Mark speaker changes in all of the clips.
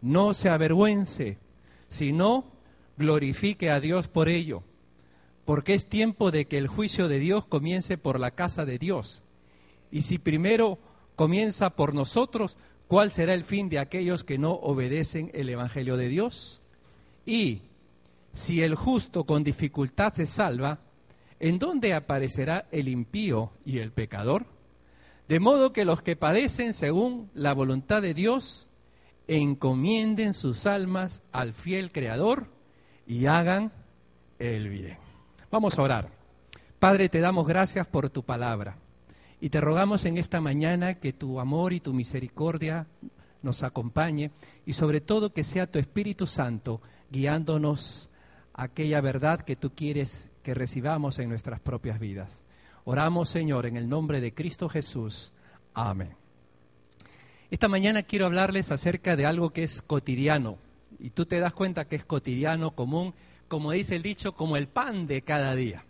Speaker 1: no se avergüence, sino glorifique a Dios por ello, porque es tiempo de que el juicio de Dios comience por la casa de Dios. Y si primero comienza por nosotros, ¿cuál será el fin de aquellos que no obedecen el Evangelio de Dios? Y si el justo con dificultad se salva, ¿en dónde aparecerá el impío y el pecador? De modo que los que padecen según la voluntad de Dios, encomienden sus almas al fiel Creador y hagan el bien. Vamos a orar. Padre, te damos gracias por tu palabra y te rogamos en esta mañana que tu amor y tu misericordia nos acompañe y sobre todo que sea tu Espíritu Santo guiándonos a aquella verdad que tú quieres que recibamos en nuestras propias vidas. Oramos, Señor, en el nombre de Cristo Jesús. Amén. Esta mañana quiero hablarles acerca de algo que es cotidiano. Y tú te das cuenta que es cotidiano, común, como dice el dicho, como el pan de cada día.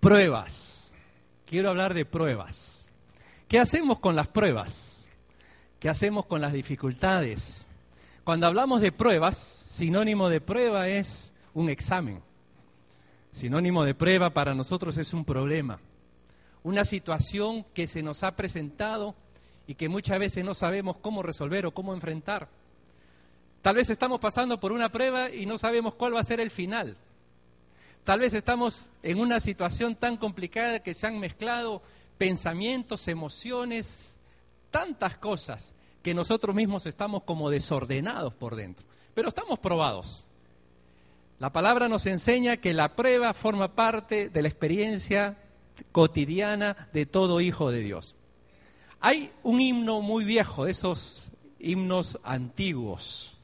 Speaker 1: Pruebas. Quiero hablar de pruebas. ¿Qué hacemos con las pruebas? ¿Qué hacemos con las dificultades? Cuando hablamos de pruebas, sinónimo de prueba es un examen. Sinónimo de prueba para nosotros es un problema, una situación que se nos ha presentado y que muchas veces no sabemos cómo resolver o cómo enfrentar. Tal vez estamos pasando por una prueba y no sabemos cuál va a ser el final. Tal vez estamos en una situación tan complicada que se han mezclado pensamientos, emociones, tantas cosas que nosotros mismos estamos como desordenados por dentro. Pero estamos probados. La palabra nos enseña que la prueba forma parte de la experiencia cotidiana de todo hijo de Dios. Hay un himno muy viejo, esos himnos antiguos,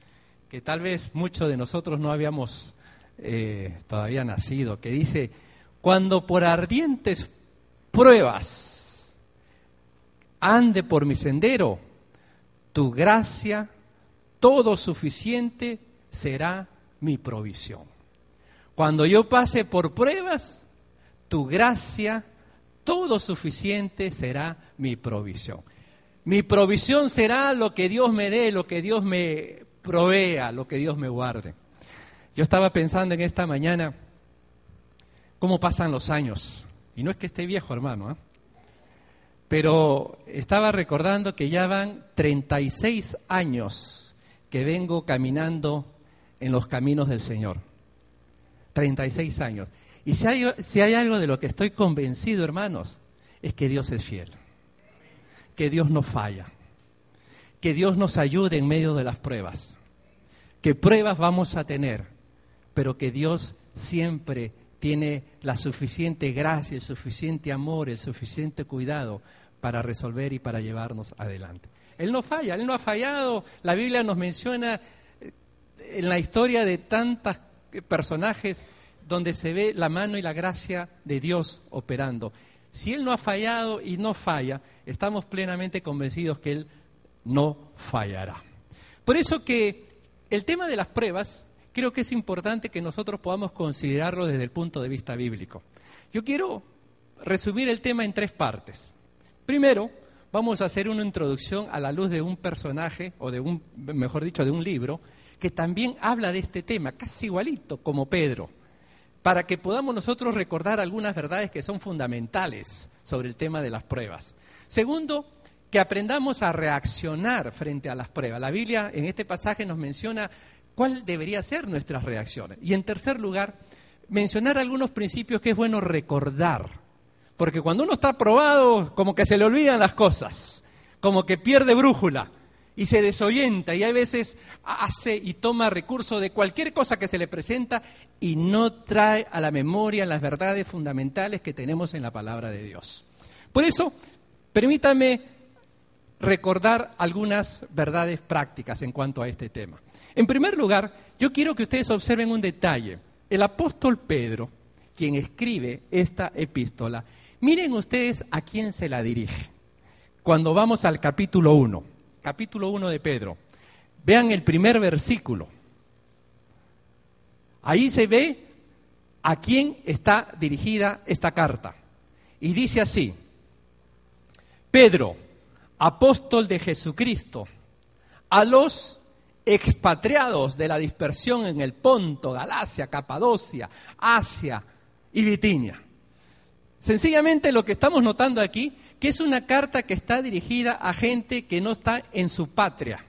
Speaker 1: que tal vez muchos de nosotros no habíamos eh, todavía nacido, que dice, cuando por ardientes pruebas ande por mi sendero, tu gracia, todo suficiente, será mi provisión. Cuando yo pase por pruebas, tu gracia, todo suficiente será mi provisión. Mi provisión será lo que Dios me dé, lo que Dios me provea, lo que Dios me guarde. Yo estaba pensando en esta mañana cómo pasan los años. Y no es que esté viejo, hermano, ¿eh? pero estaba recordando que ya van 36 años que vengo caminando en los caminos del Señor. 36 años. Y si hay, algo de lo que estoy convencido, hermanos, es que Dios es fiel, que Dios no falla, que Dios nos ayude en medio de las pruebas, que pruebas vamos a tener, pero que Dios siempre tiene la suficiente gracia, el suficiente amor, el suficiente cuidado para resolver y para llevarnos adelante. Él no falla, Él no ha fallado. La Biblia nos menciona en la historia de tantos personajes donde se ve la mano y la gracia de Dios operando. Si Él no ha fallado y no falla, estamos plenamente convencidos que Él no fallará. Por eso que el tema de las pruebas creo que es importante que nosotros podamos considerarlo desde el punto de vista bíblico. Yo quiero resumir el tema en tres partes. Primero, vamos a hacer una introducción a la luz de un personaje, o de un, mejor dicho, de un libro, que también habla de este tema, casi igualito como Pedro, para que podamos nosotros recordar algunas verdades que son fundamentales sobre el tema de las pruebas. Segundo, que aprendamos a reaccionar frente a las pruebas. La Biblia en este pasaje nos menciona cuál debería ser nuestras reacciones. Y en tercer lugar, mencionar algunos principios que es bueno recordar. Porque cuando uno está probado, como que se le olvidan las cosas, como que pierde brújula y se desorienta y a veces hace y toma recurso de cualquier cosa que se le presenta y no trae a la memoria las verdades fundamentales que tenemos en la palabra de Dios. Por eso, permítame recordar algunas verdades prácticas en cuanto a este tema. En primer lugar, yo quiero que ustedes observen un detalle. El apóstol Pedro, quien escribe esta epístola, miren ustedes a quién se la dirige. Cuando vamos al capítulo 1, capítulo 1 de Pedro, vean el primer versículo. Ahí se ve a quién está dirigida esta carta. Y dice así, Pedro, apóstol de Jesucristo, a los expatriados de la dispersión en el Ponto, Galacia, Capadocia, Asia y Bitinia. Sencillamente lo que estamos notando aquí, que es una carta que está dirigida a gente que no está en su patria,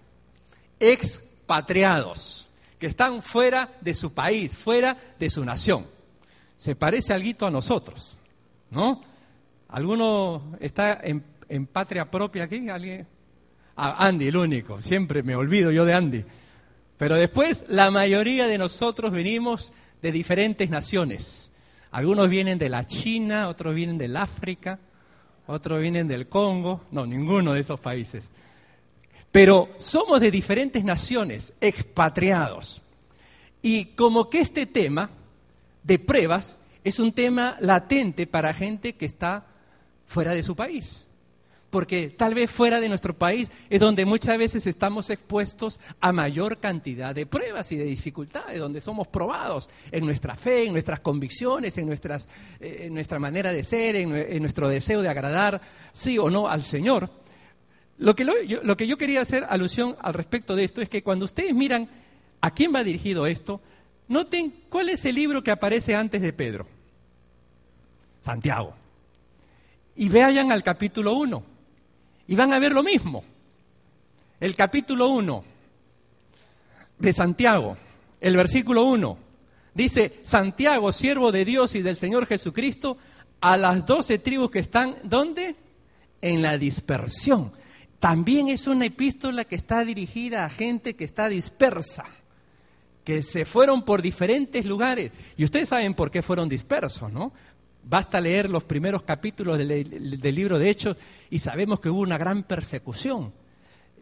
Speaker 1: expatriados, que están fuera de su país, fuera de su nación. Se parece algo a nosotros, ¿no? ¿Alguno está en, patria propia aquí? ¿Alguien? Ah, Andy, el único. Siempre me olvido yo de Andy. Pero después la mayoría de nosotros venimos de diferentes naciones. Algunos vienen de la China, otros vienen del África, otros vienen del Congo. No, ninguno de esos países. Pero somos de diferentes naciones, expatriados. Y como que este tema de pruebas es un tema latente para gente que está fuera de su país. Porque tal vez fuera de nuestro país es donde muchas veces estamos expuestos a mayor cantidad de pruebas y de dificultades, donde somos probados en nuestra fe, en nuestras convicciones, en, eh, nuestra manera de ser, en, nuestro deseo de agradar, sí o no, al Señor. Lo que, yo, lo que yo quería hacer alusión al respecto de esto es que cuando ustedes miran a quién va dirigido esto, noten cuál es el libro que aparece antes de Pedro. Santiago y vayan al capítulo 1 y van a ver lo mismo. El capítulo 1 de Santiago, el versículo 1, dice, Santiago, siervo de Dios y del Señor Jesucristo, a las doce tribus que están, ¿dónde? En la dispersión. También es una epístola que está dirigida a gente que está dispersa, que se fueron por diferentes lugares. Y ustedes saben por qué fueron dispersos, ¿no? Basta leer los primeros capítulos del, libro de Hechos y sabemos que hubo una gran persecución.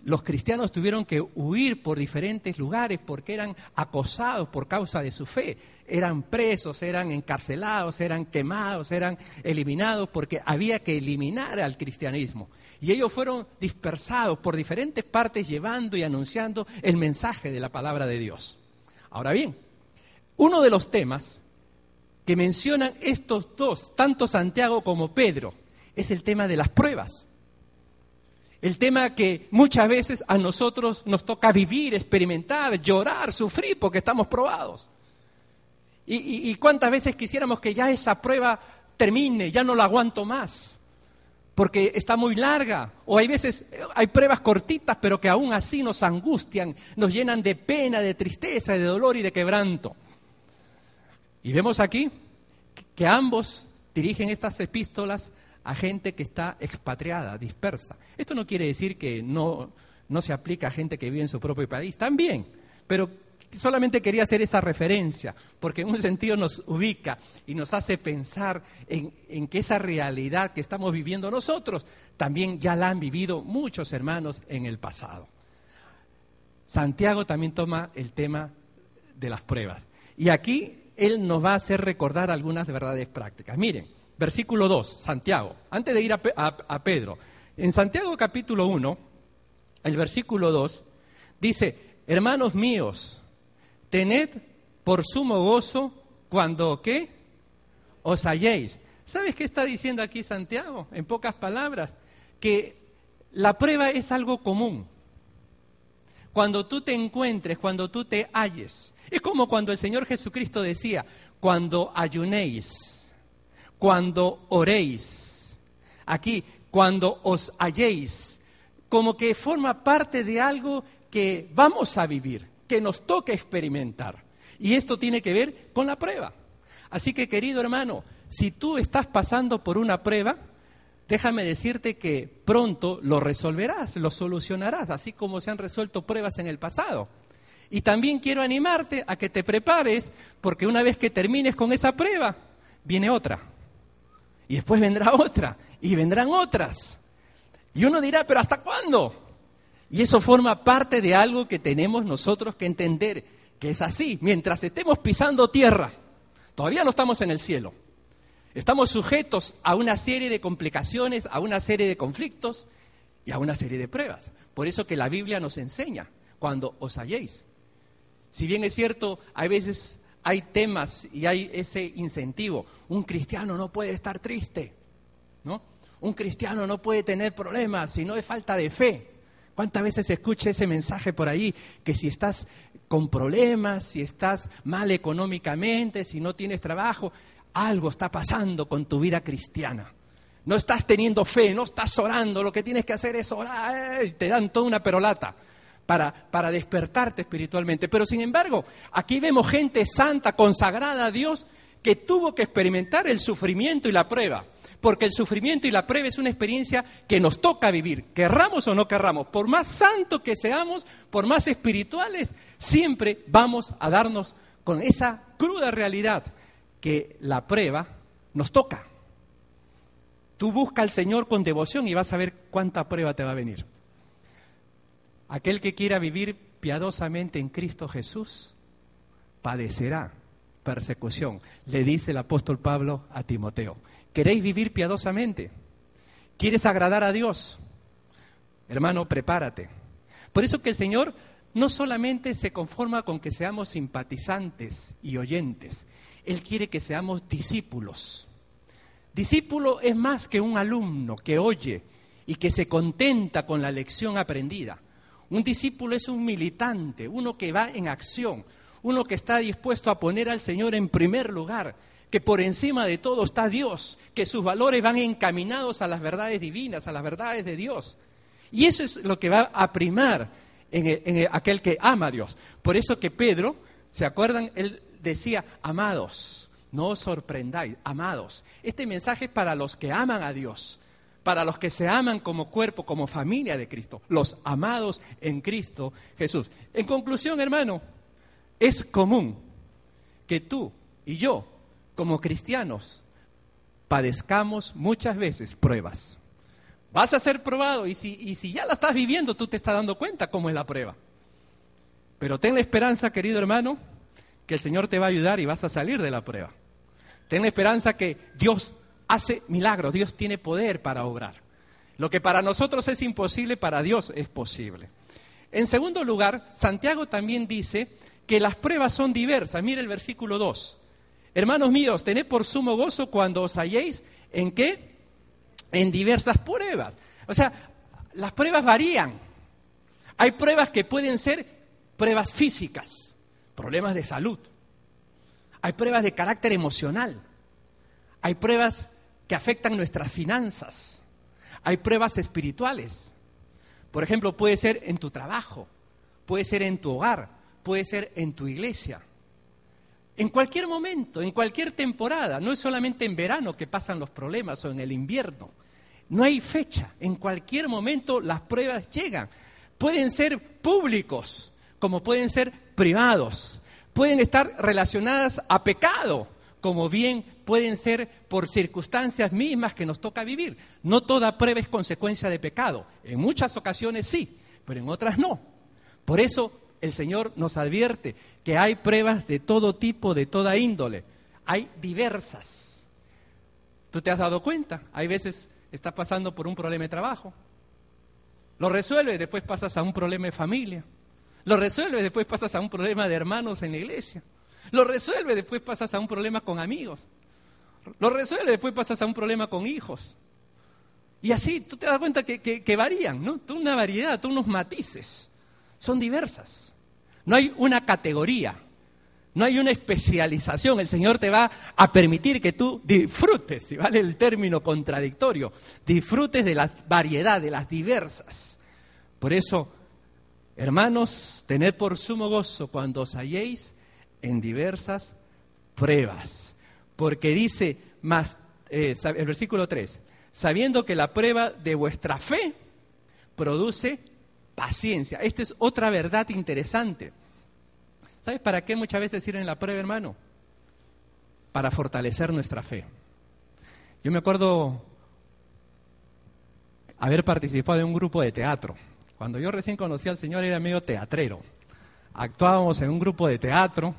Speaker 1: Los cristianos tuvieron que huir por diferentes lugares porque eran acosados por causa de su fe. Eran presos, eran encarcelados, eran quemados, eran eliminados porque había que eliminar al cristianismo. Y ellos fueron dispersados por diferentes partes llevando y anunciando el mensaje de la palabra de Dios. Ahora bien, uno de los temas que mencionan estos dos, tanto Santiago como Pedro, es el tema de las pruebas. El tema que muchas veces a nosotros nos toca vivir, experimentar, llorar, sufrir porque estamos probados. Y, cuántas veces quisiéramos que ya esa prueba termine, ya no la aguanto más, porque está muy larga. O hay veces, hay pruebas cortitas, pero que aún así nos angustian, nos llenan de pena, de tristeza, de dolor y de quebranto. Y vemos aquí que ambos dirigen estas epístolas a gente que está expatriada, dispersa. Esto no quiere decir que no, no se aplica a gente que vive en su propio país, también, pero solamente quería hacer esa referencia, porque en un sentido nos ubica y nos hace pensar en, en, que esa realidad que estamos viviendo nosotros también ya la han vivido muchos hermanos en el pasado. Santiago también toma el tema de las pruebas. Y aquí él nos va a hacer recordar algunas verdades prácticas. Miren, versículo 2, Santiago, antes de ir a, Pedro, en Santiago capítulo 1, el versículo 2, dice, hermanos míos, tened por sumo gozo cuando, ¿qué? Os halléis. ¿Sabes qué está diciendo aquí Santiago? En pocas palabras, que la prueba es algo común. Cuando tú te encuentres, cuando tú te halles, es como cuando el Señor Jesucristo decía, cuando ayunéis, cuando oréis, aquí, cuando os halléis, como que forma parte de algo que vamos a vivir, que nos toca experimentar. Y esto tiene que ver con la prueba. Así que, querido hermano, si tú estás pasando por una prueba, déjame decirte que pronto lo resolverás, lo solucionarás, así como se han resuelto pruebas en el pasado. Y también quiero animarte a que te prepares, porque una vez que termines con esa prueba, viene otra. Y después vendrá otra. Y vendrán otras. Y uno dirá, pero ¿hasta cuándo? Y eso forma parte de algo que tenemos nosotros que entender, que es así. Mientras estemos pisando tierra, todavía no estamos en el cielo. Estamos sujetos a una serie de complicaciones, a una serie de conflictos y a una serie de pruebas. Por eso que la Biblia nos enseña, cuando os halléis. Si bien es cierto, hay veces hay temas y hay ese incentivo. Un cristiano no puede estar triste, ¿no? Un cristiano no puede tener problemas si no es falta de fe. ¿Cuántas veces escucha ese mensaje por ahí que si estás con problemas, si estás mal económicamente, si no tienes trabajo, algo está pasando con tu vida cristiana? No estás teniendo fe, no estás orando, lo que tienes que hacer es orar, y te dan toda una perolata para, para despertarte espiritualmente. Pero sin embargo, aquí vemos gente santa, consagrada a Dios, que tuvo que experimentar el sufrimiento y la prueba. Porque el sufrimiento y la prueba es una experiencia que nos toca vivir, querramos o no querramos. Por más santos que seamos, por más espirituales, siempre vamos a darnos con esa cruda realidad que la prueba nos toca. Tú busca al Señor con devoción y vas a ver cuánta prueba te va a venir. Aquel que quiera vivir piadosamente en Cristo Jesús padecerá persecución, le dice el apóstol Pablo a Timoteo. ¿Queréis vivir piadosamente? ¿Quieres agradar a Dios? Hermano, prepárate. Por eso que el Señor no solamente se conforma con que seamos simpatizantes y oyentes, Él quiere que seamos discípulos. Discípulo es más que un alumno que oye y que se contenta con la lección aprendida. Un discípulo es un militante, uno que va en acción, uno que está dispuesto a poner al Señor en primer lugar, que por encima de todo está Dios, que sus valores van encaminados a las verdades divinas, a las verdades de Dios. Y eso es lo que va a primar en, aquel que ama a Dios. Por eso que Pedro, ¿se acuerdan? Él decía, amados, no os sorprendáis, amados. Este mensaje es para los que aman a Dios, para los que se aman como cuerpo, como familia de Cristo, los amados en Cristo Jesús. En conclusión, hermano, es común que tú y yo, como cristianos, padezcamos muchas veces pruebas. Vas a ser probado y si, y si ya la estás viviendo, tú te estás dando cuenta cómo es la prueba. Pero ten la esperanza, querido hermano, el Señor te va a ayudar y vas a salir de la prueba. Ten la esperanza que Dios hace milagros, Dios tiene poder para obrar. Lo que para nosotros es imposible, para Dios es posible. En segundo lugar, Santiago también dice que las pruebas son diversas. Mire el versículo 2. Hermanos míos, tened por sumo gozo cuando os halléis en qué? En diversas pruebas. O sea, las pruebas varían. Hay pruebas que pueden ser pruebas físicas, problemas de salud. Hay pruebas de carácter emocional. Hay pruebas que afectan nuestras finanzas. Hay pruebas espirituales. Por ejemplo, puede ser en tu trabajo, puede ser en tu hogar, puede ser en tu iglesia. En cualquier momento, en cualquier temporada, no es solamente en verano que pasan los problemas o en el invierno. No hay fecha, en cualquier momento las pruebas llegan. Pueden ser públicos, como pueden ser privados. Pueden estar relacionadas a pecado, como bien pueden ser por circunstancias mismas que nos toca vivir. No toda prueba es consecuencia de pecado. En muchas ocasiones sí, pero en otras no. Por eso el Señor nos advierte que hay pruebas de todo tipo, de toda índole. Hay diversas. ¿Tú te has dado cuenta? Hay veces estás pasando por un problema de trabajo. Lo resuelves, después pasas a un problema de familia. Lo resuelves, después pasas a un problema de hermanos en la iglesia. Lo resuelve, después pasas a un problema con amigos. Lo resuelve, después pasas a un problema con hijos. Y así tú te das cuenta que, varían, ¿no? Toda una variedad, todos unos matices. Son diversas. No hay una categoría, no hay una especialización. El Señor te va a permitir que tú disfrutes, si vale el término contradictorio, disfrutes de la variedad, de las diversas. Por eso, hermanos, tened por sumo gozo cuando os halléis en diversas pruebas. Porque dice más, eh, el versículo 3, sabiendo que la prueba de vuestra fe produce paciencia. Esta es otra verdad interesante. ¿Sabes para qué muchas veces sirve la prueba, hermano? Para fortalecer nuestra fe. Yo me acuerdo haber participado en un grupo de teatro. Cuando yo recién conocí al Señor era medio teatrero. Actuábamos en un grupo de teatro,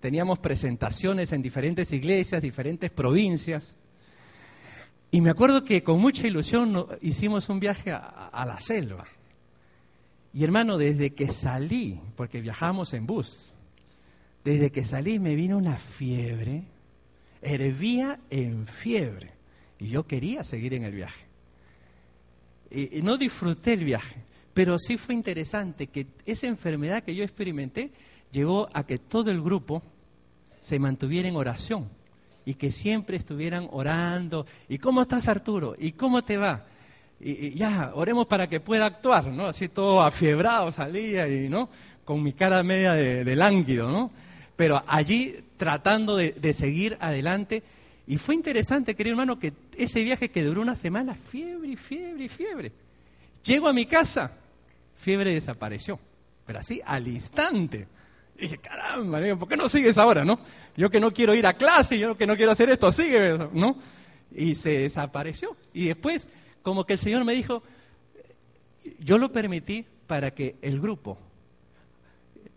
Speaker 1: teníamos presentaciones en diferentes iglesias, diferentes provincias. Y me acuerdo que con mucha ilusión hicimos un viaje a, la selva. Y hermano, desde que salí, porque viajamos en bus, desde que salí me vino una fiebre, hervía en fiebre. Y yo quería seguir en el viaje. Y, no disfruté el viaje, pero sí fue interesante que esa enfermedad que yo experimenté llegó a que todo el grupo se mantuviera en oración y que siempre estuvieran orando. ¿Y cómo estás, Arturo? ¿Y cómo te va? Y, ya, oremos para que pueda actuar, ¿no? Así todo afiebrado salía y, ¿no? Con mi cara media de, lánguido, ¿no? Pero allí tratando de, de seguir adelante. Y fue interesante, querido hermano, que ese viaje que duró una semana, fiebre fiebre fiebre. Llego a mi casa, fiebre desapareció, pero así al instante. Dije, caramba, ¿por qué no sigues ahora, no? Yo que no quiero ir a clase, yo que no quiero hacer esto, sigue, ¿no? Y se desapareció. Y después, como que el Señor me dijo, yo lo permití para que el grupo,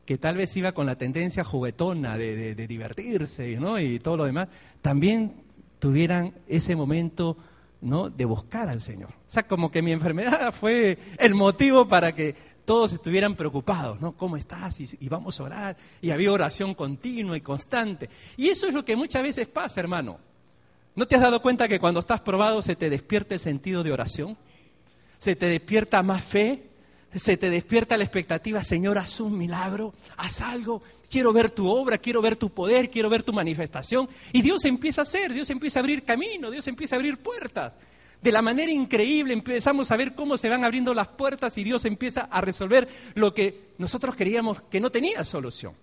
Speaker 1: que tal vez iba con la tendencia juguetona de, de divertirse ¿no? y todo lo demás, también tuvieran ese momento ¿no? de buscar al Señor. O sea, como que mi enfermedad fue el motivo para que todos estuvieran preocupados, ¿no? ¿Cómo estás? Y, vamos a orar. Y había oración continua y constante. Y eso es lo que muchas veces pasa, hermano. ¿No te has dado cuenta que cuando estás probado se te despierta el sentido de oración? Se te despierta más fe, se te despierta la expectativa, Señor, haz un milagro, haz algo, quiero ver tu obra, quiero ver tu poder, quiero ver tu manifestación. Y Dios empieza a hacer, Dios empieza a abrir camino, Dios empieza a abrir puertas de la manera increíble empezamos a ver cómo se van abriendo las puertas y Dios empieza a resolver lo que nosotros creíamos que no tenía solución.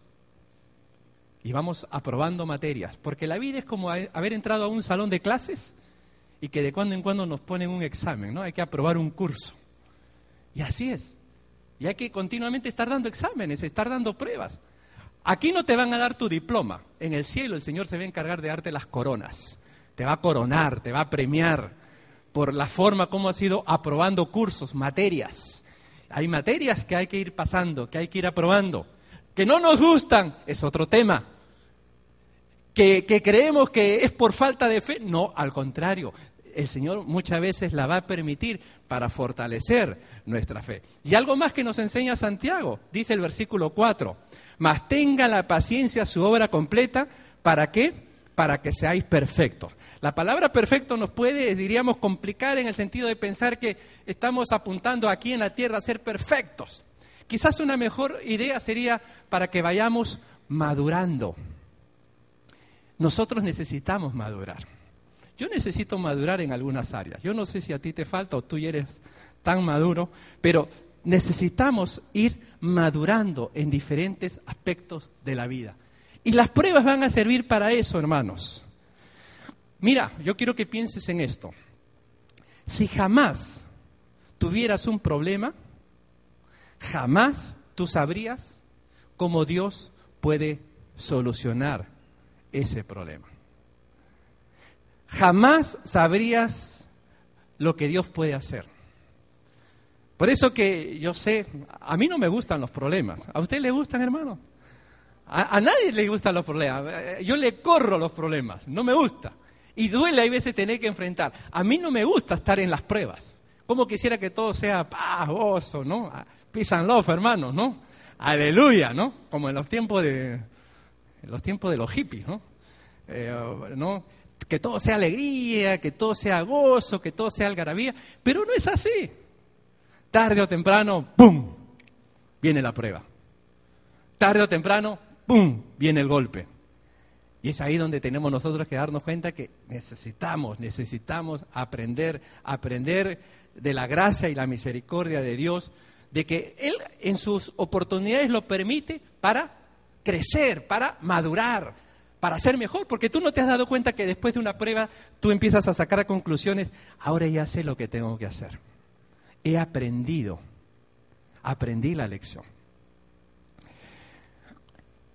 Speaker 1: Y vamos aprobando materias, porque la vida es como haber entrado a un salón de clases y que de cuando en cuando nos ponen un examen, ¿no? Hay que aprobar un curso. Y así es. Y hay que continuamente estar dando exámenes, estar dando pruebas. Aquí no te van a dar tu diploma. En el cielo el Señor se va a encargar de darte las coronas. Te va a coronar, te va a premiar por la forma como ha sido aprobando cursos, materias. Hay materias que hay que ir pasando, que hay que ir aprobando. Que no nos gustan, es otro tema. Que creemos que es por falta de fe, no, al contrario. El Señor muchas veces la va a permitir para fortalecer nuestra fe. Y algo más que nos enseña Santiago, dice el versículo 4, mas tenga la paciencia su obra completa, ¿para qué? para que seáis perfectos. La palabra perfecto nos puede, diríamos, complicar en el sentido de pensar que estamos apuntando aquí en la tierra a ser perfectos. Quizás una mejor idea sería para que vayamos madurando. Nosotros necesitamos madurar. Yo necesito madurar en algunas áreas. Yo no sé si a ti te falta o tú eres tan maduro, pero necesitamos ir madurando en diferentes aspectos de la vida. Y las pruebas van a servir para eso, hermanos. Mira, yo quiero que pienses en esto. Si jamás tuvieras un problema, jamás tú sabrías cómo Dios puede solucionar ese problema. Jamás sabrías lo que Dios puede hacer. Por eso que yo sé, a mí no me gustan los problemas. ¿A usted le gustan, hermano? A, nadie le gustan los problemas. Yo le corro los problemas, no me gusta. Y duele a veces tener que enfrentar. A mí no me gusta estar en las pruebas. Como quisiera que todo sea paz, gozo, ¿no? Peace and love, hermanos, ¿no? Aleluya, ¿no? Como en los tiempos de, los tiempos de los hippies, ¿no? Eh, ¿no? Que todo sea alegría, que todo sea gozo, que todo sea algarabía. Pero no es así. Tarde o temprano, ¡pum! Viene la prueba. Tarde o temprano, ¡pum!, viene el golpe. Y es ahí donde tenemos nosotros que darnos cuenta que necesitamos, necesitamos aprender, aprender de la gracia y la misericordia de Dios, de que Él en sus oportunidades lo permite para crecer, para madurar, para ser mejor, porque tú no te has dado cuenta que después de una prueba tú empiezas a sacar conclusiones, ahora ya sé lo que tengo que hacer. He aprendido, aprendí la lección.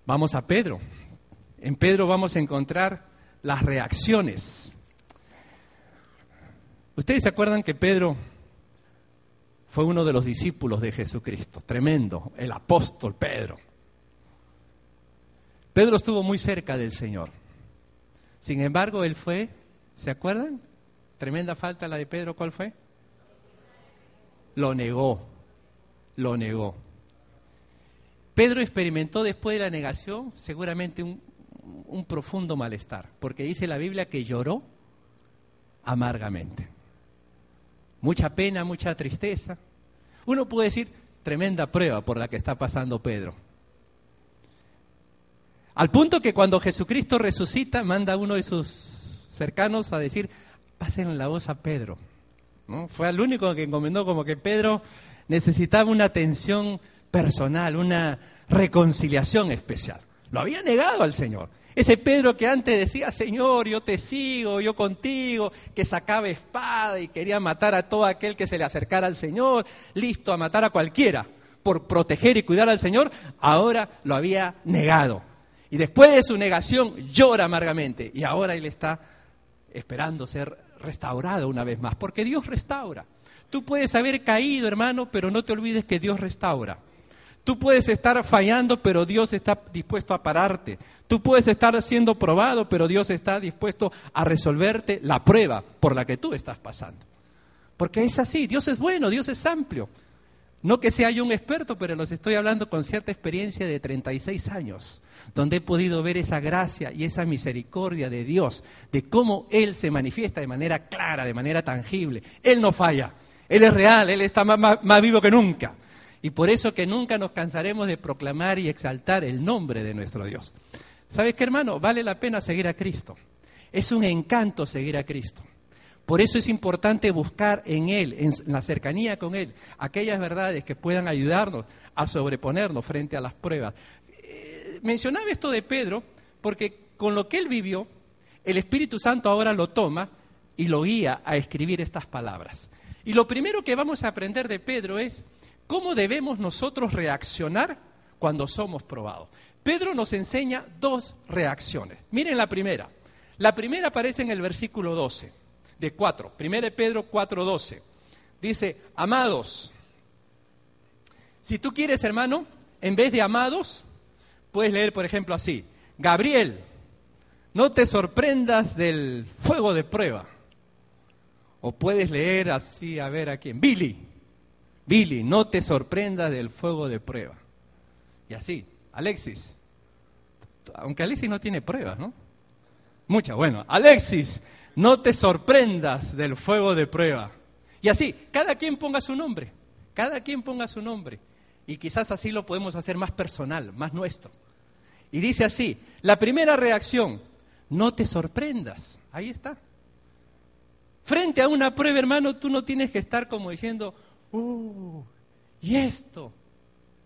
Speaker 1: Vamos a Pedro. En Pedro vamos a encontrar las reacciones. Ustedes se acuerdan que Pedro fue uno de los discípulos de Jesucristo, tremendo, el apóstol Pedro. Pedro estuvo muy cerca del Señor. Sin embargo, él fue, ¿se acuerdan? Tremenda falta la de Pedro, ¿cuál fue? Lo negó, lo negó. Pedro experimentó después de la negación seguramente un, un profundo malestar, porque dice la Biblia que lloró amargamente mucha pena, mucha tristeza. Uno puede decir, tremenda prueba por la que está pasando Pedro. Al punto que cuando Jesucristo resucita, manda a uno de sus cercanos a decir, pasen la voz a Pedro. ¿No? Fue el único que encomendó como que Pedro necesitaba una atención personal, una reconciliación especial. Lo había negado al Señor. Ese Pedro que antes decía, Señor, yo te sigo, yo contigo, que sacaba espada y quería matar a todo aquel que se le acercara al Señor, listo a matar a cualquiera por proteger y cuidar al Señor, ahora lo había negado. Y después de su negación llora amargamente y ahora él está esperando ser restaurado una vez más, porque Dios restaura. Tú puedes haber caído, hermano, pero no te olvides que Dios restaura. Tú puedes estar fallando, pero Dios está dispuesto a pararte. Tú puedes estar siendo probado, pero Dios está dispuesto a resolverte la prueba por la que tú estás pasando. Porque es así, Dios es bueno, Dios es amplio. No que sea yo un experto, pero los estoy hablando con cierta experiencia de 36 años, donde he podido ver esa gracia y esa misericordia de Dios, de cómo Él se manifiesta de manera clara, de manera tangible. Él no falla, Él es real, Él está más, más vivo que nunca. Y por eso que nunca nos cansaremos de proclamar y exaltar el nombre de nuestro Dios. ¿Sabes qué, hermano? Vale la pena seguir a Cristo. Es un encanto seguir a Cristo. Por eso es importante buscar en Él, en la cercanía con Él, aquellas verdades que puedan ayudarnos a sobreponernos frente a las pruebas. Mencionaba esto de Pedro porque con lo que él vivió, el Espíritu Santo ahora lo toma y lo guía a escribir estas palabras. Y lo primero que vamos a aprender de Pedro es ¿Cómo debemos nosotros reaccionar cuando somos probados? Pedro nos enseña dos reacciones. Miren la primera. La primera aparece en el versículo 12, de 4. 1 Pedro 4:12. Dice, amados, si tú quieres, hermano, en vez de amados, puedes leer, por ejemplo, así, Gabriel, no te sorprendas del fuego de prueba. O puedes leer así, a ver a quién, Billy, Billy, no te sorprendas del fuego de prueba. Y así, Alexis, aunque Alexis no tiene pruebas, ¿no? Muchas, bueno, Alexis, no te sorprendas del fuego de prueba. Y así, cada quien ponga su nombre, cada quien ponga su nombre. Y quizás así lo podemos hacer más personal, más nuestro. Y dice así, la primera reacción, no te sorprendas. Ahí está. Frente a una prueba, hermano, tú no tienes que estar como diciendo, uh, ¿y esto?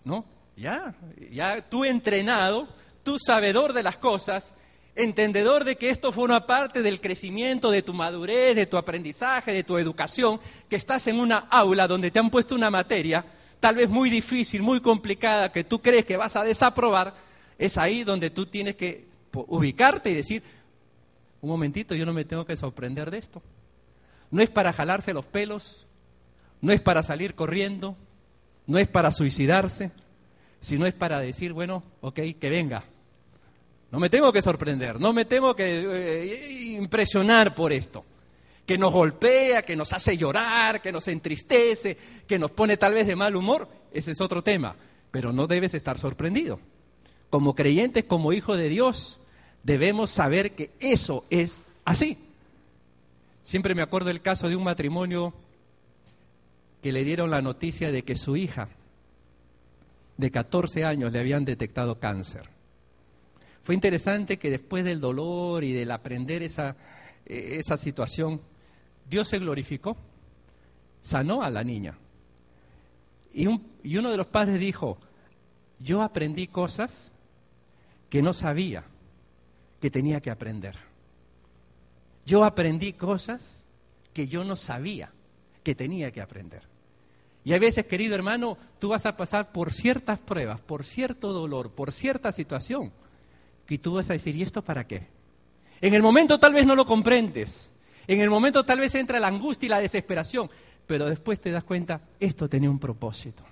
Speaker 1: ¿No? Ya, ya tú entrenado, tú sabedor de las cosas, entendedor de que esto forma parte del crecimiento, de tu madurez, de tu aprendizaje, de tu educación, que estás en una aula donde te han puesto una materia, tal vez muy difícil, muy complicada, que tú crees que vas a desaprobar, es ahí donde tú tienes que ubicarte y decir, un momentito, yo no me tengo que sorprender de esto. No es para jalarse los pelos, no es para salir corriendo, no es para suicidarse, sino es para decir, bueno, ok, que venga. No me tengo que sorprender, no me tengo que eh, impresionar por esto. Que nos golpea, que nos hace llorar, que nos entristece, que nos pone tal vez de mal humor, ese es otro tema. Pero no debes estar sorprendido. Como creyentes, como hijos de Dios, debemos saber que eso es así. Siempre me acuerdo del caso de un matrimonio que le dieron la noticia de que su hija de 14 años le habían detectado cáncer. Fue interesante que después del dolor y del aprender esa, eh, esa situación, Dios se glorificó, sanó a la niña. Y, y uno de los padres dijo, yo aprendí cosas que no sabía que tenía que aprender. Yo aprendí cosas que yo no sabía que tenía que aprender. Y a veces, querido hermano, tú vas a pasar por ciertas pruebas, por cierto dolor, por cierta situación, que tú vas a decir, ¿y esto para qué? En el momento tal vez no lo comprendes, en el momento tal vez entra la angustia y la desesperación, pero después te das cuenta, esto tenía un propósito.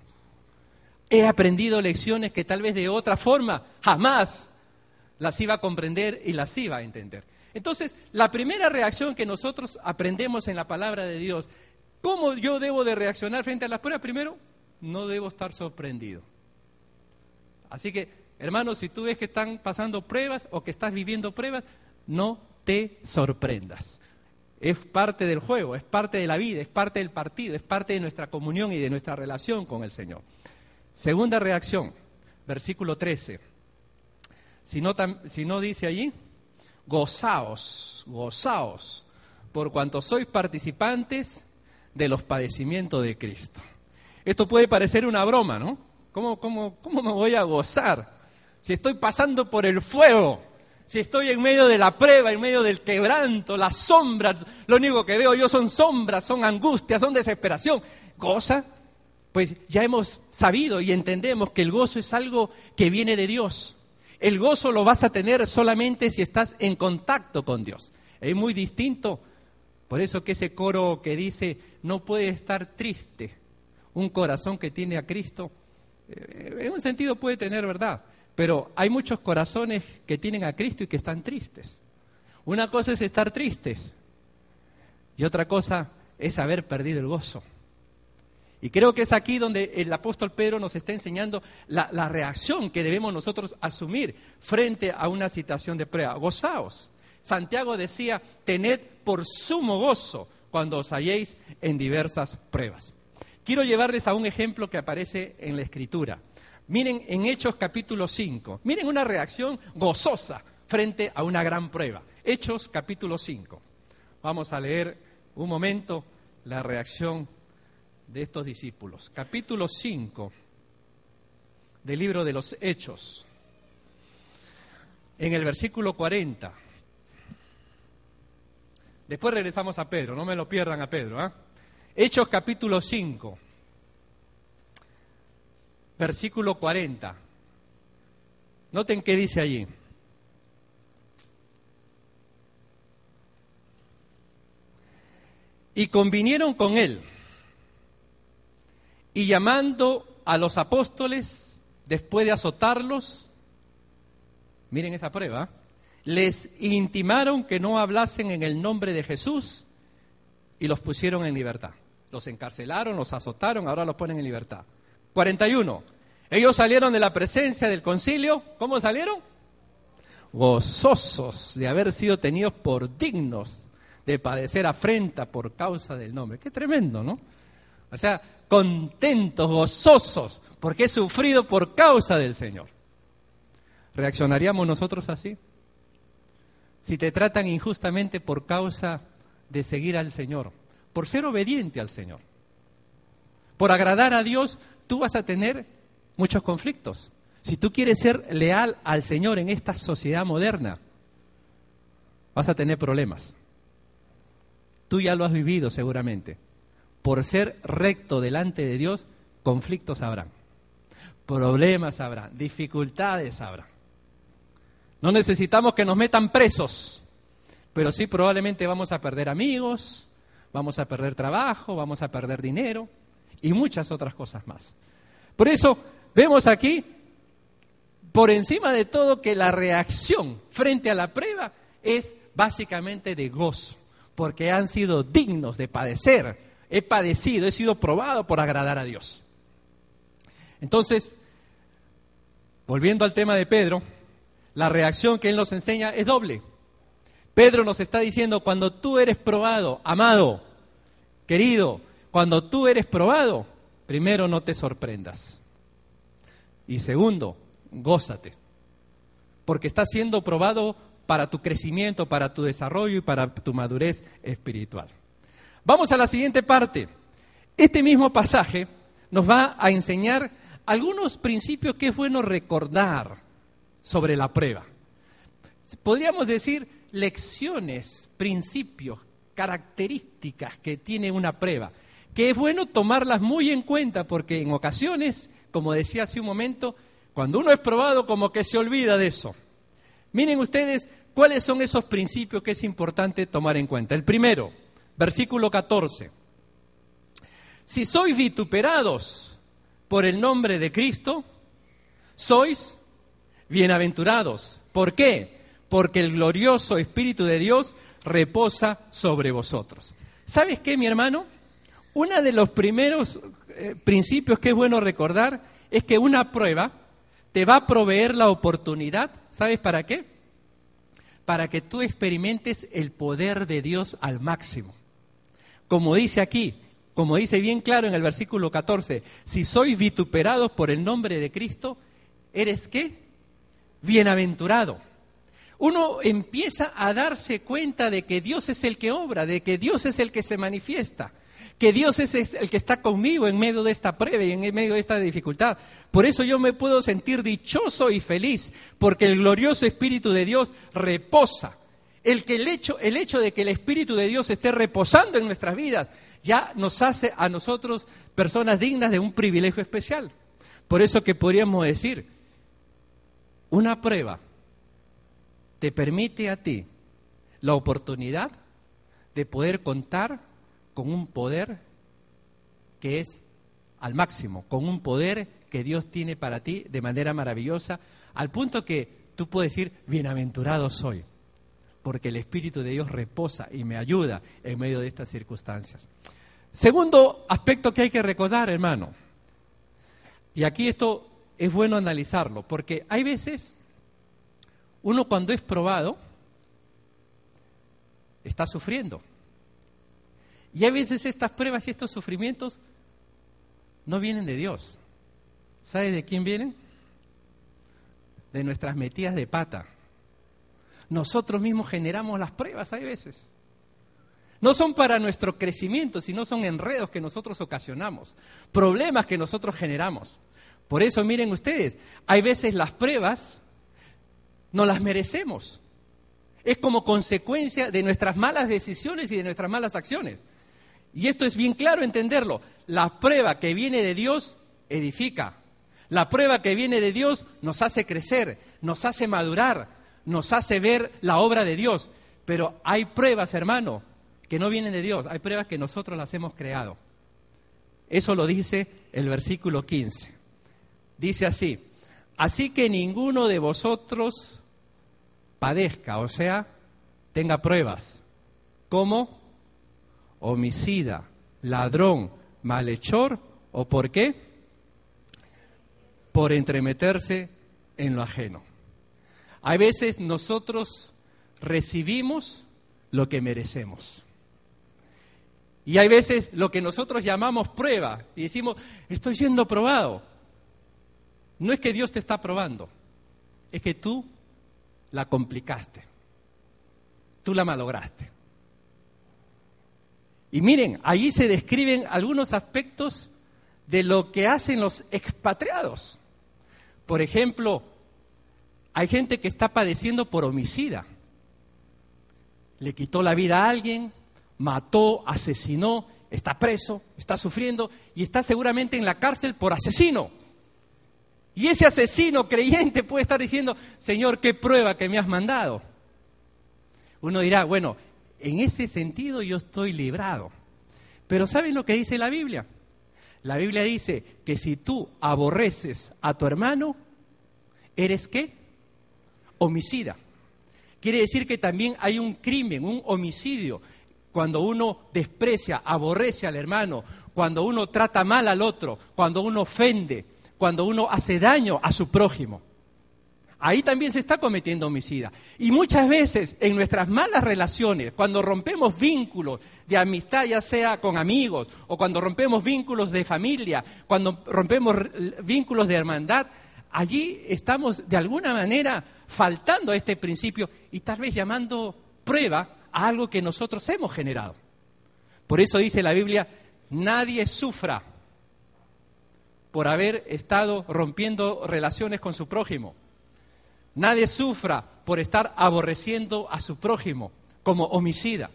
Speaker 1: He aprendido lecciones que tal vez de otra forma jamás las iba a comprender y las iba a entender. Entonces, la primera reacción que nosotros aprendemos en la palabra de Dios, ¿cómo yo debo de reaccionar frente a las pruebas? Primero, no debo estar sorprendido. Así que, hermanos, si tú ves que están pasando pruebas o que estás viviendo pruebas, no te sorprendas. Es parte del juego, es parte de la vida, es parte del partido, es parte de nuestra comunión y de nuestra relación con el Señor. Segunda reacción, versículo 13. Si no, dice allí, gozaos, gozaos, por cuanto sois participantes de los padecimientos de Cristo. Esto puede parecer una broma, ¿no? ¿Cómo, cómo, cómo me voy a gozar si estoy pasando por el fuego? Si estoy en medio de la prueba, en medio del quebranto, las sombras, lo único que veo yo son sombras, son angustias, son desesperación. ¿Goza? Pues ya hemos sabido y entendemos que el gozo es algo que viene de Dios. El gozo lo vas a tener solamente si estás en contacto con Dios. Es muy distinto. Por eso que ese coro que dice, no puede estar triste. Un corazón que tiene a Cristo, eh, en un sentido puede tener verdad. Pero hay muchos corazones que tienen a Cristo y que están tristes. Una cosa es estar tristes y otra cosa es haber perdido el gozo. Y creo que es aquí donde el apóstol Pedro nos está enseñando la, reacción que debemos nosotros asumir frente a una situación de prueba. Gozaos. Santiago decía, tened por sumo gozo cuando os halléis en diversas pruebas. Quiero llevarles a un ejemplo que aparece en la Escritura. Miren en Hechos capítulo 5, miren una reacción gozosa frente a una gran prueba. Hechos capítulo 5. Vamos a leer un momento la reacción de estos discípulos. Capítulo 5 del libro de los Hechos. En el versículo 40. Después regresamos a Pedro, no me lo pierdan a Pedro. ¿ah? Hechos capítulo 5, versículo 40. Noten qué dice allí. Y convinieron con él y llamando a los apóstoles, después de azotarlos, miren esa prueba, les intimaron que no hablasen en el nombre de Jesús y los pusieron en libertad. Los encarcelaron, los azotaron, ahora los ponen en libertad. 41. Ellos salieron de la presencia del concilio. ¿Cómo salieron? Gozosos de haber sido tenidos por dignos de padecer afrenta por causa del nombre. Qué tremendo, ¿no? O sea, contentos, gozosos, porque he sufrido por causa del Señor. ¿Reaccionaríamos nosotros así? Si te tratan injustamente por causa de seguir al Señor, por ser obediente al Señor, por agradar a Dios, tú vas a tener muchos conflictos. Si tú quieres ser leal al Señor en esta sociedad moderna, vas a tener problemas. Tú ya lo has vivido seguramente por ser recto delante de Dios, conflictos habrán, problemas habrán, dificultades habrán. No necesitamos que nos metan presos, pero sí probablemente vamos a perder amigos, vamos a perder trabajo, vamos a perder dinero y muchas otras cosas más. Por eso vemos aquí, por encima de todo, que la reacción frente a la prueba es básicamente de gozo, porque han sido dignos de padecer he padecido, he sido probado por agradar a Dios. Entonces, volviendo al tema de Pedro, la reacción que él nos enseña es doble. Pedro nos está diciendo, cuando tú eres probado, amado, querido, cuando tú eres probado, primero no te sorprendas. Y segundo, gózate, porque estás siendo probado para tu crecimiento, para tu desarrollo y para tu madurez espiritual. Vamos a la siguiente parte. Este mismo pasaje nos va a enseñar algunos principios que es bueno recordar sobre la prueba. Podríamos decir lecciones, principios, características que tiene una prueba, que es bueno tomarlas muy en cuenta porque en ocasiones, como decía hace un momento, cuando uno es probado como que se olvida de eso. Miren ustedes cuáles son esos principios que es importante tomar en cuenta. El primero, versículo 14. Si sois vituperados por el nombre de Cristo, sois bienaventurados. ¿Por qué? Porque el glorioso Espíritu de Dios reposa sobre vosotros. ¿Sabes qué, mi hermano? Uno de los primeros eh, principios que es bueno recordar es que una prueba te va a proveer la oportunidad, ¿sabes para qué? Para que tú experimentes el poder de Dios al máximo. Como dice aquí, como dice bien claro en el versículo 14, si sois vituperados por el nombre de Cristo, ¿eres qué? Bienaventurado. Uno empieza a darse cuenta de que Dios es el que obra, de que Dios es el que se manifiesta, que Dios es el que está conmigo en medio de esta prueba y en medio de esta dificultad. Por eso yo me puedo sentir dichoso y feliz, porque el glorioso Espíritu de Dios reposa. El, que el, hecho, el hecho de que el Espíritu de Dios esté reposando en nuestras vidas ya nos hace a nosotros personas dignas de un privilegio especial. Por eso que podríamos decir, una prueba te permite a ti la oportunidad de poder contar con un poder que es al máximo, con un poder que Dios tiene para ti de manera maravillosa, al punto que tú puedes decir, bienaventurado soy, porque el Espíritu de Dios reposa y me ayuda en medio de estas circunstancias. Segundo aspecto que hay que recordar, hermano, y aquí esto es bueno analizarlo, porque hay veces uno cuando es probado está sufriendo. Y a veces estas pruebas y estos sufrimientos no vienen de Dios. ¿Sabe de quién vienen? De nuestras metidas de pata. Nosotros mismos generamos las pruebas, hay veces. No son para nuestro crecimiento, sino son enredos que nosotros ocasionamos, problemas que nosotros generamos. Por eso, miren ustedes, hay veces las pruebas no las merecemos. Es como consecuencia de nuestras malas decisiones y de nuestras malas acciones. Y esto es bien claro entenderlo. La prueba que viene de Dios edifica. La prueba que viene de Dios nos hace crecer, nos hace madurar, nos hace ver la obra de Dios. Pero hay pruebas, hermano, que no vienen de Dios. Hay pruebas que nosotros las hemos creado. Eso lo dice el versículo 15. Dice así, así que ninguno de vosotros padezca, o sea, tenga pruebas, como homicida, ladrón, malhechor, o por qué? Por entremeterse en lo ajeno. Hay veces nosotros recibimos lo que merecemos. Y hay veces lo que nosotros llamamos prueba y decimos, estoy siendo probado. No es que Dios te está probando, es que tú la complicaste. Tú la malograste. Y miren, ahí se describen algunos aspectos de lo que hacen los expatriados. Por ejemplo, hay gente que está padeciendo por homicida. Le quitó la vida a alguien, mató, asesinó, está preso, está sufriendo y está seguramente en la cárcel por asesino. Y ese asesino creyente puede estar diciendo, Señor, qué prueba que me has mandado. Uno dirá, bueno, en ese sentido yo estoy librado. Pero ¿saben lo que dice la Biblia? La Biblia dice que si tú aborreces a tu hermano, ¿eres qué? Homicida. Quiere decir que también hay un crimen, un homicidio, cuando uno desprecia, aborrece al hermano, cuando uno trata mal al otro, cuando uno ofende, cuando uno hace daño a su prójimo. Ahí también se está cometiendo homicida. Y muchas veces en nuestras malas relaciones, cuando rompemos vínculos de amistad, ya sea con amigos, o cuando rompemos vínculos de familia, cuando rompemos vínculos de hermandad, allí estamos de alguna manera faltando a este principio y tal vez llamando prueba a algo que nosotros hemos generado. Por eso dice la Biblia, nadie sufra por haber estado rompiendo relaciones con su prójimo. Nadie sufra por estar aborreciendo a su prójimo como homicida.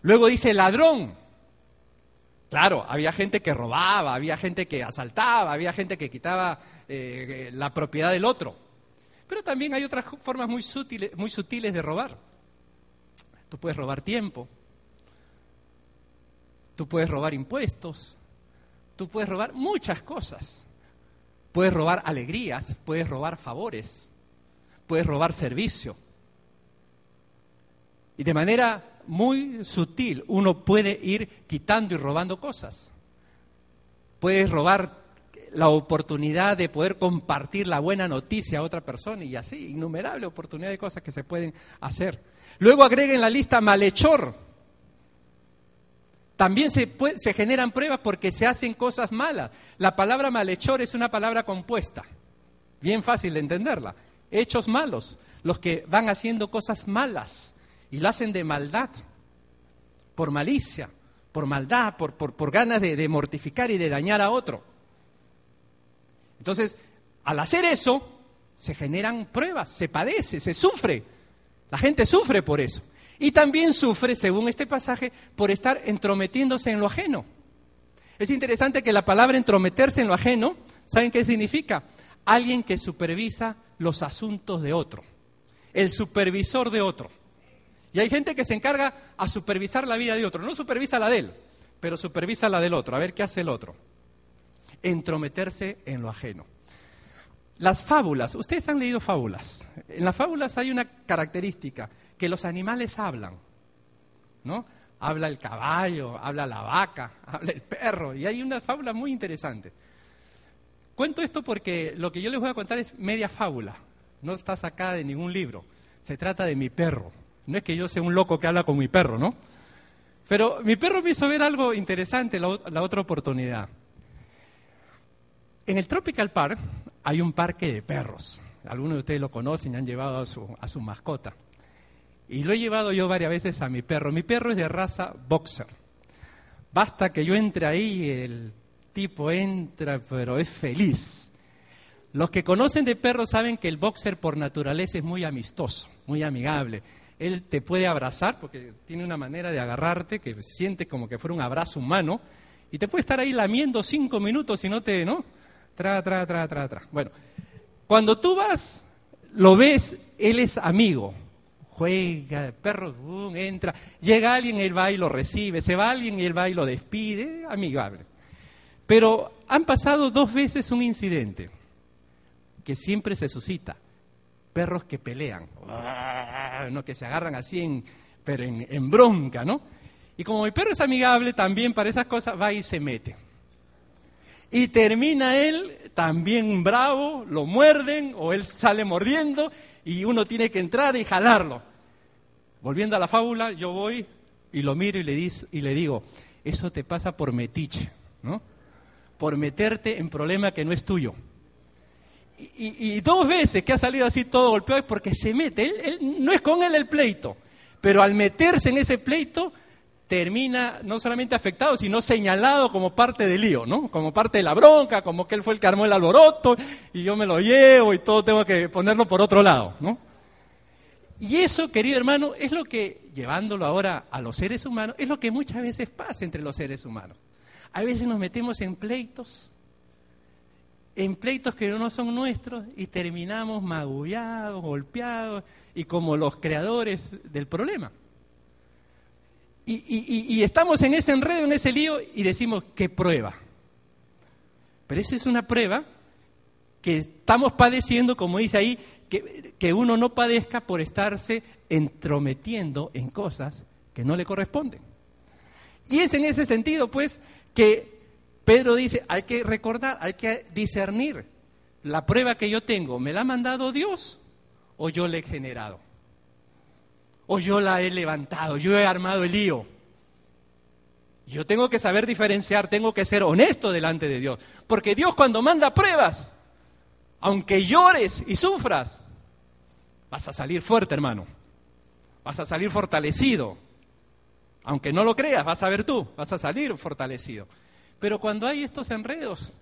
Speaker 1: Luego dice ladrón. Claro, había gente que robaba, había gente que asaltaba, había gente que quitaba eh, la propiedad del otro. Pero también hay otras formas muy sutiles, muy sutiles de robar. Tú puedes robar tiempo, tú puedes robar impuestos, tú puedes robar muchas cosas. Puedes robar alegrías, puedes robar favores, puedes robar servicio. Y de manera muy sutil uno puede ir quitando y robando cosas. Puedes robar la oportunidad de poder compartir la buena noticia a otra persona y así, innumerable oportunidad de cosas que se pueden hacer. Luego agreguen la lista malhechor. También se, se generan pruebas porque se hacen cosas malas. La palabra malhechor es una palabra compuesta, bien fácil de entenderla. Hechos malos, los que van haciendo cosas malas y lo hacen de maldad, por malicia, por maldad, por, ganas de mortificar y de dañar a otro. Entonces, al hacer eso, se generan pruebas, se padece, se sufre. La gente sufre por eso. Y también sufre, según este pasaje, por estar entrometiéndose en lo ajeno. Es interesante que la palabra entrometerse en lo ajeno, ¿saben qué significa? Alguien que supervisa los asuntos de otro, el supervisor de otro. Y hay gente que se encarga a supervisar la vida de otro, no supervisa la de él, pero supervisa la del otro, a ver qué hace el otro entrometerse en lo ajeno. Las fábulas, ustedes han leído fábulas. En las fábulas hay una característica, que los animales hablan, ¿no? Habla el caballo, habla la vaca, habla el perro, y hay una fábula muy interesante. Cuento esto porque lo que yo les voy a contar es media fábula, no está sacada de ningún libro. Se trata de mi perro. No es que yo sea un loco que habla con mi perro, ¿no? Pero mi perro me hizo ver algo interesante la, otra oportunidad. En el Tropical Park hay un parque de perros. Algunos de ustedes lo conocen y han llevado a su, a su mascota. Y lo he llevado yo varias veces a mi perro. Mi perro es de raza boxer. Basta que yo entre ahí, el tipo entra, pero es feliz. Los que conocen de perros saben que el boxer por naturaleza es muy amistoso, muy amigable. Él te puede abrazar porque tiene una manera de agarrarte que siente como que fuera un abrazo humano y te puede estar ahí lamiendo cinco minutos y no te, ¿no? Bueno, cuando tú vas, lo ves, él es amigo. Juega, perro entra, llega alguien, él va y lo recibe, se va alguien él va y lo despide, amigable. Pero han pasado dos veces un incidente que siempre se suscita. Perros que pelean, ah, no que se agarran así, en, pero en, en bronca, ¿no? Y como mi perro es amigable, también para esas cosas va y se mete. Y termina él también bravo, lo muerden o él sale mordiendo y uno tiene que entrar y jalarlo. Volviendo a la fábula, yo voy y lo miro y le, y le digo, eso te pasa por metiche, ¿no? Por meterte en problema que no es tuyo. Y, dos veces que ha salido así todo golpeado es porque se mete. no es con él el pleito, pero al meterse en ese pleito termina no solamente afectado, sino señalado como parte del lío, ¿no? Como parte de la bronca, como que él fue el que armó el alboroto y yo me lo llevo y todo tengo que ponerlo por otro lado, ¿no? Y eso, querido hermano, es lo que, llevándolo ahora a los seres humanos, es lo que muchas veces pasa entre los seres humanos. A veces nos metemos en pleitos, en pleitos que no son nuestros y terminamos magullados, golpeados y como los creadores del problema. Y, estamos en ese enredo, en ese lío, y decimos, ¿qué prueba? Pero esa es una prueba que estamos padeciendo, como dice ahí, que, que uno no padezca por estarse entrometiendo en cosas que no le corresponden. Y es en ese sentido, pues, que Pedro dice, hay que recordar, hay que discernir. La prueba que yo tengo, ¿me la ha mandado Dios o yo la he generado? o yo la he levantado, yo he armado el lío. Yo tengo que saber diferenciar, tengo que ser honesto delante de Dios. Porque Dios cuando manda pruebas, aunque llores y sufras, vas a salir fuerte, hermano. Vas a salir fortalecido. Aunque no lo creas, vas a ver tú, vas a salir fortalecido. Pero cuando hay estos enredos,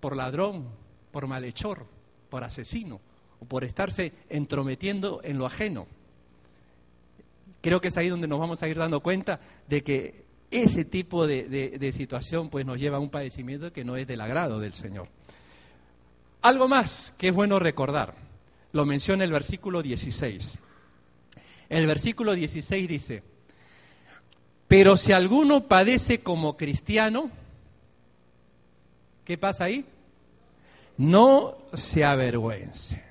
Speaker 1: por ladrón, por malhechor, por asesino, o por estarse entrometiendo en lo ajeno, creo que es ahí donde nos vamos a ir dando cuenta de que ese tipo de, situación pues nos lleva a un padecimiento que no es del agrado del Señor. Algo más que es bueno recordar, lo menciona el versículo 16. El versículo 16 dice, pero si alguno padece como cristiano, ¿qué pasa ahí? No se avergüence.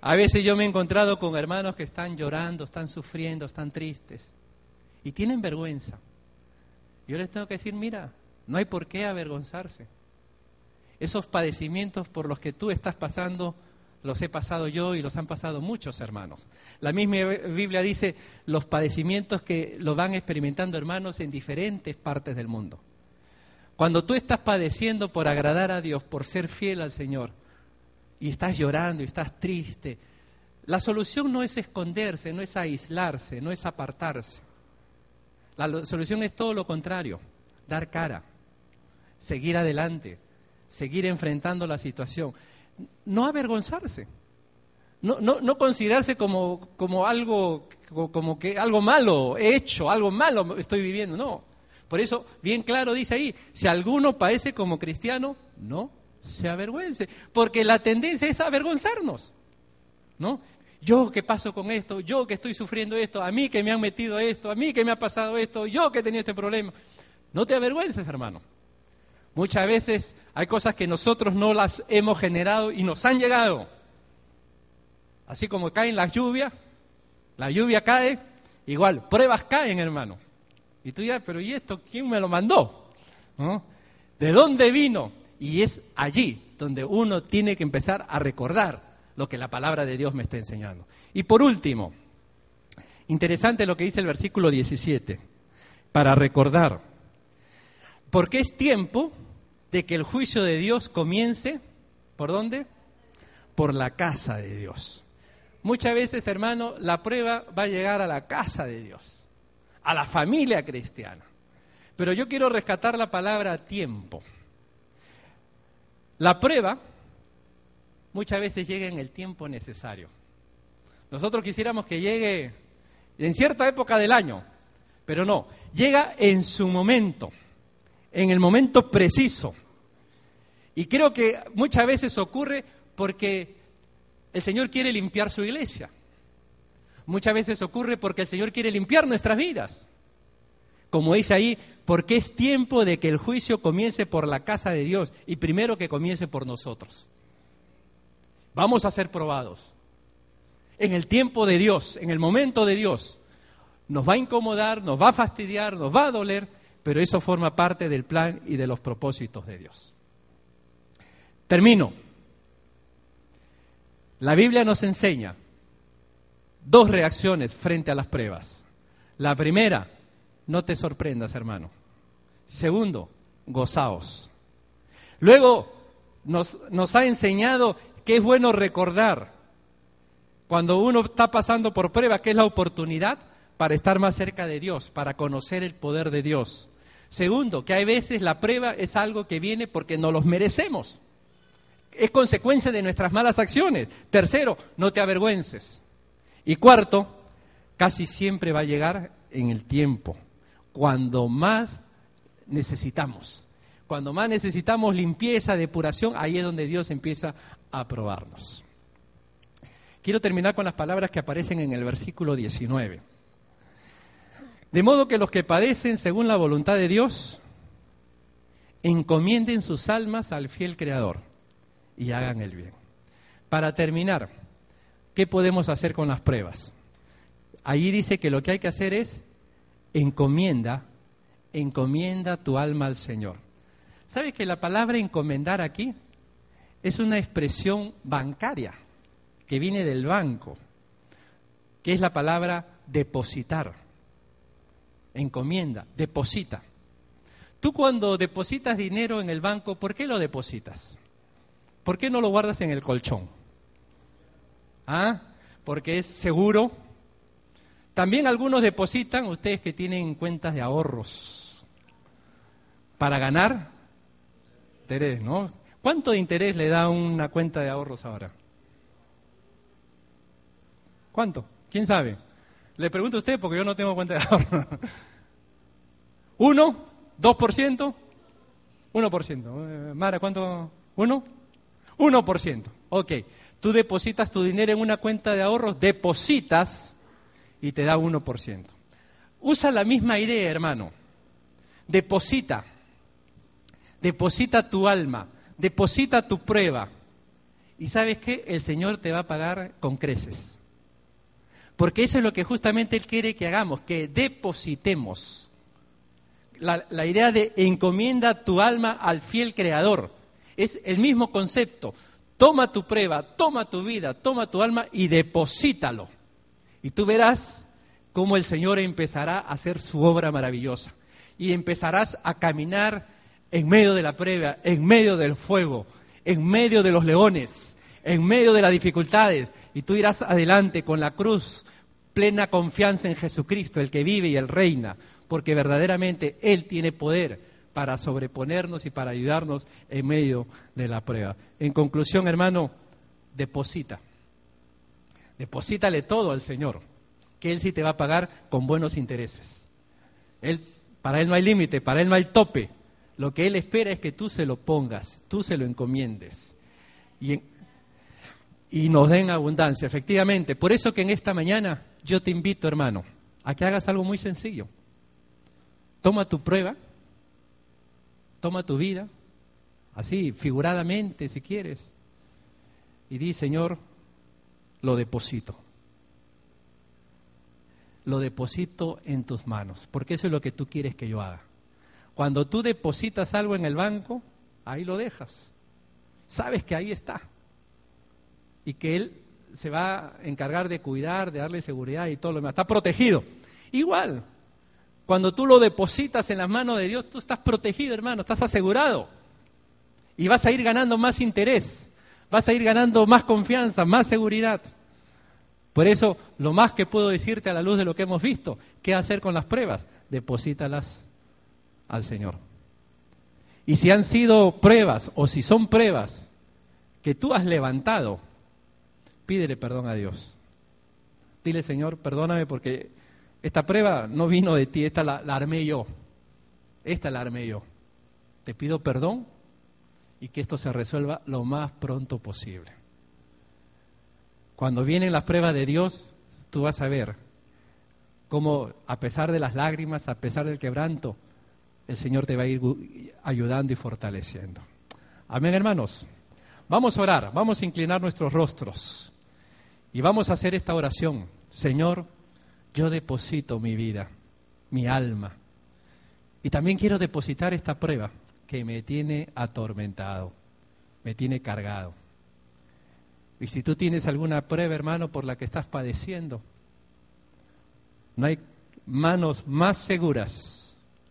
Speaker 1: A veces yo me he encontrado con hermanos que están llorando, están sufriendo, están tristes y tienen vergüenza. Yo les tengo que decir, mira, no hay por qué avergonzarse. Esos padecimientos por los que tú estás pasando, los he pasado yo y los han pasado muchos hermanos. La misma Biblia dice los padecimientos que lo van experimentando hermanos en diferentes partes del mundo. Cuando tú estás padeciendo por agradar a Dios, por ser fiel al Señor, y estás llorando y estás triste, la solución no es esconderse, no es aislarse, no es apartarse. La solución es todo lo contrario, dar cara, seguir adelante, seguir enfrentando la situación. No avergonzarse, no, no, no considerarse como, como, algo, como que algo malo hecho, algo malo estoy viviendo, no. Por eso, bien claro dice ahí, si alguno padece como cristiano, no se avergüence, porque la tendencia es avergonzarnos, ¿no? Yo que paso con esto, yo que estoy sufriendo esto, a mí que me han metido esto, a mí que me ha pasado esto, yo que he tenido este problema. No te avergüences, hermano. Muchas veces hay cosas que nosotros no las hemos generado y nos han llegado. Así como caen las lluvias, la lluvia cae, igual, pruebas caen, hermano. Y tú dirás, pero ¿y esto quién me lo mandó? ¿De dónde vino? Y es allí donde uno tiene que empezar a recordar lo que la palabra de Dios me está enseñando. Y por último, interesante lo que dice el versículo 17, para recordar, porque es tiempo de que el juicio de Dios comience, ¿por dónde? Por la casa de Dios. Muchas veces, hermano, la prueba va a llegar a la casa de Dios, a la familia cristiana. Pero yo quiero rescatar la palabra tiempo. La prueba muchas veces llega en el tiempo necesario. Nosotros quisiéramos que llegue en cierta época del año, pero no, llega en su momento, en el momento preciso. Y creo que muchas veces ocurre porque el Señor quiere limpiar su iglesia. Muchas veces ocurre porque el Señor quiere limpiar nuestras vidas. Como dice ahí, porque es tiempo de que el juicio comience por la casa de Dios y primero que comience por nosotros. Vamos a ser probados. En el tiempo de Dios, en el momento de Dios, nos va a incomodar, nos va a fastidiar, nos va a doler, pero eso forma parte del plan y de los propósitos de Dios. Termino. La Biblia nos enseña dos reacciones frente a las pruebas. La primera, no te sorprendas, hermano. Segundo, gozaos. Luego nos, ha enseñado que es bueno recordar cuando uno está pasando por prueba, que es la oportunidad para estar más cerca de Dios, para conocer el poder de Dios. Segundo, que hay veces la prueba es algo que viene porque no los merecemos. Es consecuencia de nuestras malas acciones. Tercero, no te avergüences. Y cuarto, casi siempre va a llegar en el tiempo cuando más necesitamos. Cuando más necesitamos limpieza, depuración, ahí es donde Dios empieza a probarnos. Quiero terminar con las palabras que aparecen en el versículo 19. De modo que los que padecen según la voluntad de Dios, encomienden sus almas al fiel Creador y hagan el bien. Para terminar, ¿qué podemos hacer con las pruebas? Allí dice que lo que hay que hacer es encomienda, encomienda tu alma al Señor. ¿Sabes que la palabra encomendar aquí es una expresión bancaria que viene del banco, que es la palabra depositar? Encomienda, deposita. Tú cuando depositas dinero en el banco, ¿por qué lo depositas? ¿Por qué no lo guardas en el colchón? ¿Ah? Porque es seguro, también algunos depositan, ustedes que tienen cuentas de ahorros, para ganar interés, ¿no? ¿Cuánto de interés le da una cuenta de ahorros ahora? ¿Cuánto? ¿Quién sabe? Le pregunto a usted porque yo no tengo cuenta de ahorros. ¿Uno? ¿Dos por ciento? Uno por ciento. Eh, Mara, ¿cuánto? ¿Uno? Uno por ciento. Ok. Tú depositas tu dinero en una cuenta de ahorros, depositas y te da 1%. Usa la misma idea, hermano. Deposita. Deposita tu alma. deposita tu prueba. Y sabes qué, el Señor te va a pagar con creces. Porque eso es lo que justamente Él quiere que hagamos, que depositemos. La, la idea de encomienda tu alma al fiel Creador. Es el mismo concepto. Toma tu prueba, toma tu vida, toma tu alma y deposítalo. Y tú verás cómo el Señor empezará a hacer su obra maravillosa. Y empezarás a caminar en medio de la prueba, en medio del fuego, en medio de los leones, en medio de las dificultades. Y tú irás adelante con la cruz, plena confianza en Jesucristo, el que vive y el reina, porque verdaderamente Él tiene poder para sobreponernos y para ayudarnos en medio de la prueba. En conclusión, hermano, deposita. Deposítale todo al Señor, que Él sí te va a pagar con buenos intereses. Él, para Él no hay límite, para Él no hay tope. Lo que Él espera es que tú se lo pongas, tú se lo encomiendes. Y, y nos den abundancia, efectivamente. Por eso que en esta mañana yo te invito, hermano, a que hagas algo muy sencillo. Toma tu prueba, toma tu vida, así, figuradamente, si quieres, y di, Señor, lo deposito. Lo deposito en tus manos, porque eso es lo que tú quieres que yo haga. Cuando tú depositas algo en el banco, ahí lo dejas. Sabes que ahí está. Y que Él se va a encargar de cuidar, de darle seguridad y todo lo demás. Está protegido. Igual, cuando tú lo depositas en las manos de Dios, tú estás protegido, hermano, estás asegurado. Y vas a ir ganando más interés, vas a ir ganando más confianza, más seguridad. Por eso, lo más que puedo decirte a la luz de lo que hemos visto, ¿qué hacer con las pruebas? Deposítalas al Señor. Y si han sido pruebas o si son pruebas que tú has levantado, pídele perdón a Dios. Dile, Señor, perdóname porque esta prueba no vino de ti, esta la, armé yo. Esta la armé yo. Te pido perdón y que esto se resuelva lo más pronto posible. Cuando vienen las pruebas de Dios, tú vas a ver cómo a pesar de las lágrimas, a pesar del quebranto, el Señor te va a ir ayudando y fortaleciendo. Amén, hermanos. Vamos a orar, vamos a inclinar nuestros rostros y vamos a hacer esta oración. Señor, yo deposito mi vida, mi alma. Y también quiero depositar esta prueba que me tiene atormentado, me tiene cargado. Y si tú tienes alguna prueba, hermano, por la que estás padeciendo, no hay manos más seguras